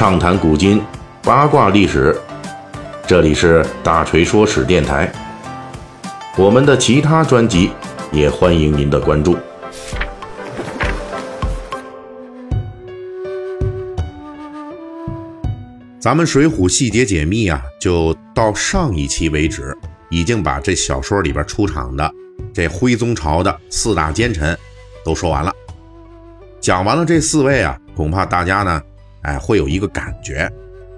畅谈古今，八卦历史。这里是大锤说史电台。我们的其他专辑也欢迎您的关注。咱们《水浒》细节解密啊，就到上一期为止，已经把这小说里边出场的这徽宗朝的四大奸臣都说完了。讲完了这四位啊，恐怕大家呢，哎，会有一个感觉，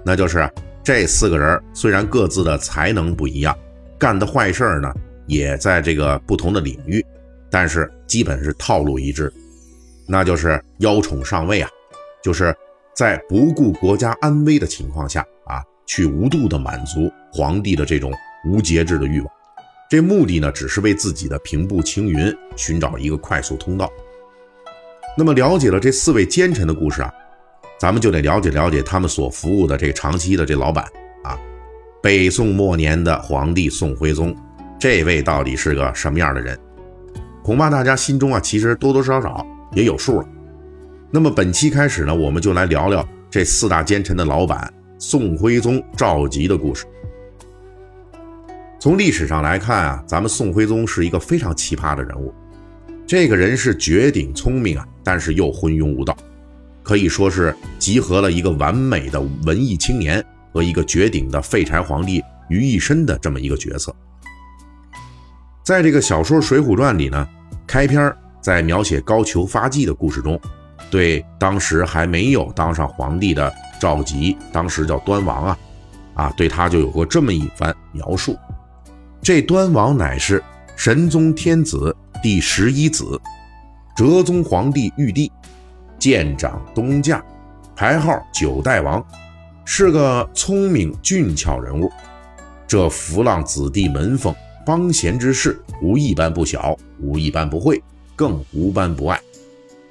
那就是这四个人虽然各自的才能不一样，干的坏事呢，也在这个不同的领域，但是基本是套路一致，那就是邀宠上位啊，就是在不顾国家安危的情况下啊，去无度的满足皇帝的这种无节制的欲望，这目的呢，只是为自己的平步青云寻找一个快速通道。那么了解了这四位奸臣的故事啊，咱们就得了解了解他们所服务的这个长期的这老板啊，北宋末年的皇帝宋徽宗，这位到底是个什么样的人？恐怕大家心中啊，其实多多少少也有数了。那么本期开始呢，我们就来聊聊这四大奸臣的老板宋徽宗赵佶的故事。从历史上来看啊，咱们宋徽宗是一个非常奇葩的人物。这个人是绝顶聪明啊，但是又昏庸无道，可以说是集合了一个完美的文艺青年和一个绝顶的废柴皇帝于一身的这么一个角色。在这个小说《水浒传》里呢，开篇在描写高俅发迹的故事中，对当时还没有当上皇帝的赵佶，当时叫端王啊，啊，对他就有过这么一番描述：这端王乃是神宗天子。第十一子，哲宗皇帝玉帝，舰长东驾，排号九代王，是个聪明俊俏人物。这浮浪子弟门风帮闲之事，无一般不晓，无一般不会，更无般不爱。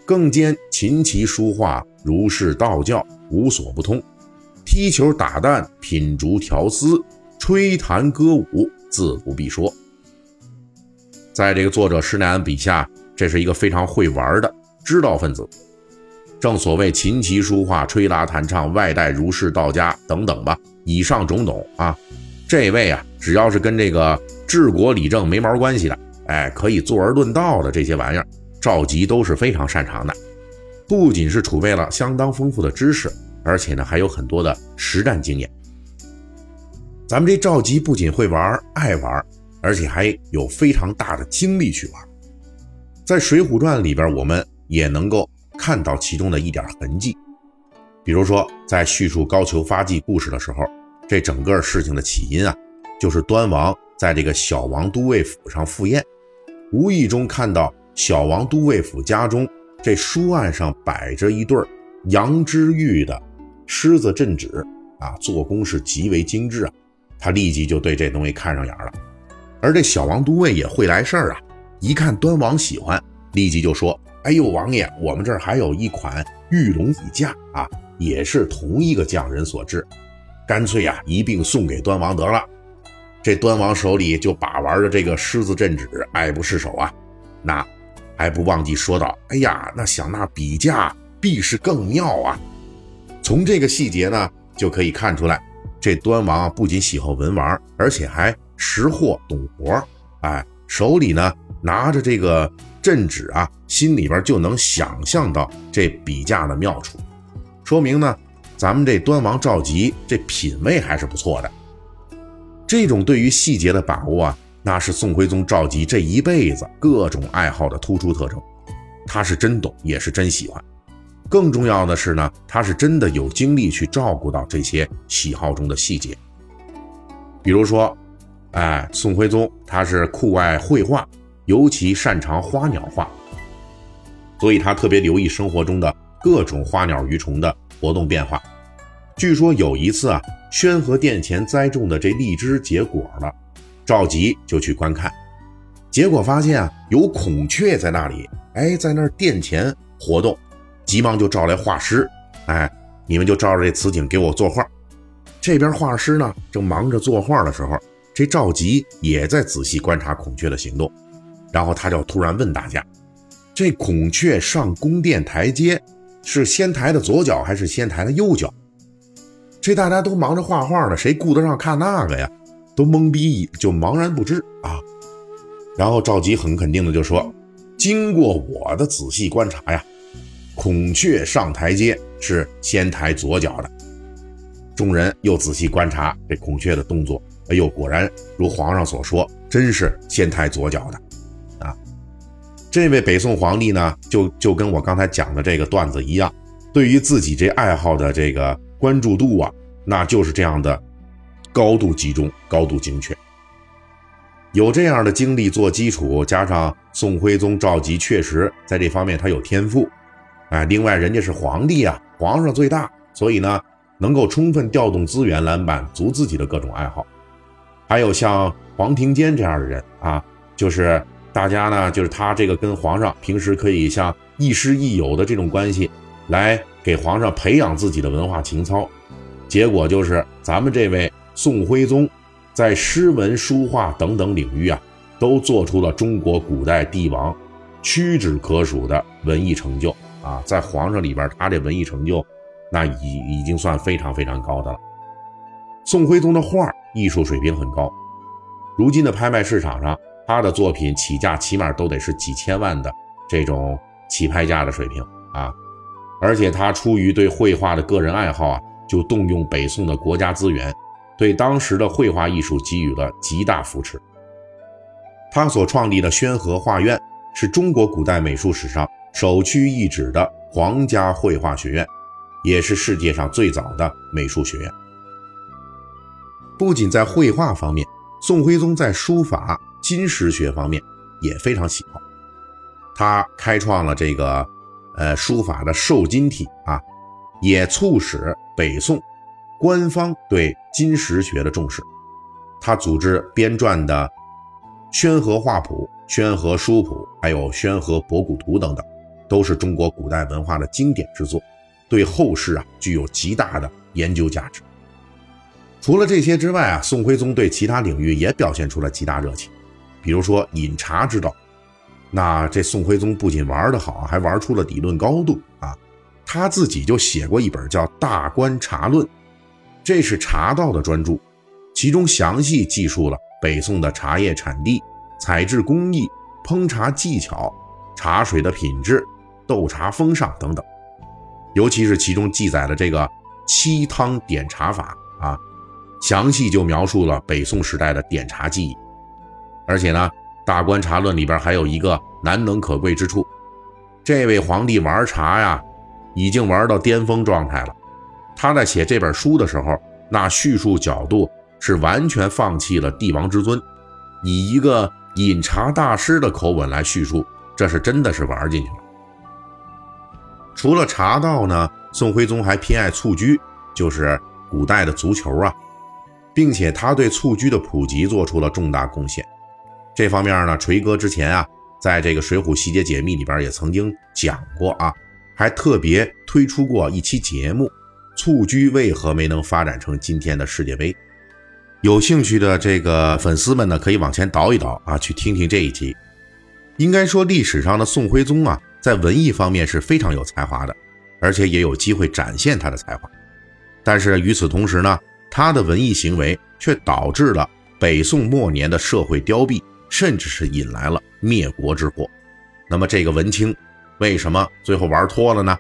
更兼琴棋书画、儒释道教无所不通，踢球打弹、品竹调丝、吹弹歌舞，自不必说。在这个作者施耐庵笔下，这是一个非常会玩的知道分子。正所谓琴棋书画、吹拉弹唱、外带儒释道家等等吧，以上种种啊，这位啊，只要是跟这个治国理政没毛关系的，哎，可以坐而论道的这些玩意儿，赵佶都是非常擅长的。不仅是储备了相当丰富的知识，而且呢，还有很多的实战经验。咱们这赵佶不仅会玩，爱玩。而且还有非常大的精力去玩，在《水浒传》里边，我们也能够看到其中的一点痕迹。比如说，在叙述高俅发迹故事的时候，这整个事情的起因啊，就是端王在这个小王都尉府上赴宴，无意中看到小王都尉府家中这书案上摆着一对羊脂玉的狮子镇纸啊，做工是极为精致啊，他立即就对这东西看上眼了。而这小王都尉也会来事儿啊！一看端王喜欢，立即就说：“哎呦，王爷，我们这儿还有一款玉龙椅架啊，也是同一个匠人所制，干脆呀一并送给端王得了。”这端王手里就把玩着这个狮子镇纸，爱不释手啊！那还不忘记说道：“哎呀，那想那笔架必是更妙啊！”从这个细节呢，就可以看出来，这端王不仅喜好文玩，而且还。识货懂活哎，手里呢拿着这个镇纸啊，心里边就能想象到这笔架的妙处，说明呢，咱们这端王赵佶这品味还是不错的。这种对于细节的把握啊，那是宋徽宗赵佶这一辈子各种爱好的突出特征。他是真懂，也是真喜欢。更重要的是呢，他是真的有精力去照顾到这些喜好中的细节，比如说。哎，宋徽宗他是酷爱绘画，尤其擅长花鸟画，所以他特别留意生活中的各种花鸟鱼虫的活动变化。据说有一次啊，宣和殿前栽种的这荔枝结果了，赵佶就去观看，结果发现啊，有孔雀在那里，哎，在那殿前活动，急忙就召来画师，哎，你们就照着这此景给我作画。这边画师呢，正忙着作画的时候。这赵佶也在仔细观察孔雀的行动，然后他就突然问大家：“这孔雀上宫殿台阶是先抬的左脚还是先抬的右脚？”这大家都忙着画画呢，谁顾得上看那个呀？都懵逼，就茫然不知啊。然后赵佶很肯定的就说：“经过我的仔细观察呀，孔雀上台阶是先抬左脚的。”众人又仔细观察这孔雀的动作，哎呦，果然如皇上所说，真是先抬左脚的。这位北宋皇帝呢，就就跟我刚才讲的这个段子一样，对于自己这爱好的这个关注度啊，那就是这样的高度集中、高度精确。有这样的经历做基础，加上宋徽宗赵佶确实在这方面他有天赋，哎，另外人家是皇帝啊，皇上最大，所以呢能够充分调动资源来满足自己的各种爱好。还有像黄庭坚这样的人啊，就是大家呢，就是他这个跟皇上平时可以像亦师亦友的这种关系，来给皇上培养自己的文化情操。结果就是咱们这位宋徽宗。在诗文、书画等等领域啊，都做出了中国古代帝王屈指可数的文艺成就啊！在皇上里边，他这文艺成就那已已经算非常非常高的了。宋徽宗的画艺术水平很高，如今的拍卖市场上，他的作品起价起码都得是几千万的这种起拍价的水平啊！而且他出于对绘画的个人爱好啊，就动用北宋的国家资源。对当时的绘画艺术给予了极大扶持。他所创立的宣和画院是中国古代美术史上首屈一指的皇家绘画学院，也是世界上最早的美术学院。不仅在绘画方面，宋徽宗在书法、金石学方面也非常喜好。他开创了这个呃书法的瘦金体啊，也促使北宋。官方对金石学的重视，他组织编撰的《宣和画谱》《宣和书谱》还有《宣和博古图》等等，都是中国古代文化的经典之作，对后世啊具有极大的研究价值。除了这些之外啊，宋徽宗对其他领域也表现出了极大热情，比如说饮茶之道，那这宋徽宗不仅玩得好，还玩出了理论高度啊，他自己就写过一本叫《大观茶论》。这是茶道的专著，其中详细记述了北宋的茶叶产地、采制工艺、烹茶技巧、茶水的品质、斗茶风尚等等。尤其是其中记载了这个沏汤点茶法啊，详细就描述了北宋时代的点茶技艺。而且呢，《大观茶论》里边还有一个难能可贵之处：这位皇帝玩茶呀，已经玩到巅峰状态了。他在写这本书的时候，那叙述角度是完全放弃了帝王之尊，以一个饮茶大师的口吻来叙述，这是真的是玩进去了。除了茶道呢，宋徽宗还偏爱蹴鞠，就是古代的足球啊，并且他对蹴鞠的普及做出了重大贡献。这方面呢，锤哥之前啊，在这个《水浒细节解密》里边也曾经讲过啊，还特别推出过一期节目。蹴鞠为何没能发展成今天的世界杯？有兴趣的这个粉丝们呢，可以往前倒一倒啊，去听听这一集。应该说，历史上的宋徽宗啊，在文艺方面是非常有才华的，而且也有机会展现他的才华。但是与此同时呢，他的文艺行为却导致了北宋末年的社会凋敝，甚至是引来了灭国之祸。那么，这个文清为什么最后玩脱了呢？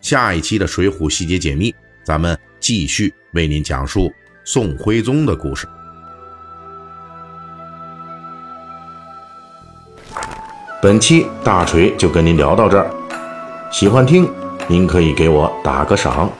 下一期的《水浒细节解密》。咱们继续为您讲述宋徽宗的故事。本期大锤就跟您聊到这儿，喜欢听您可以给我打个赏。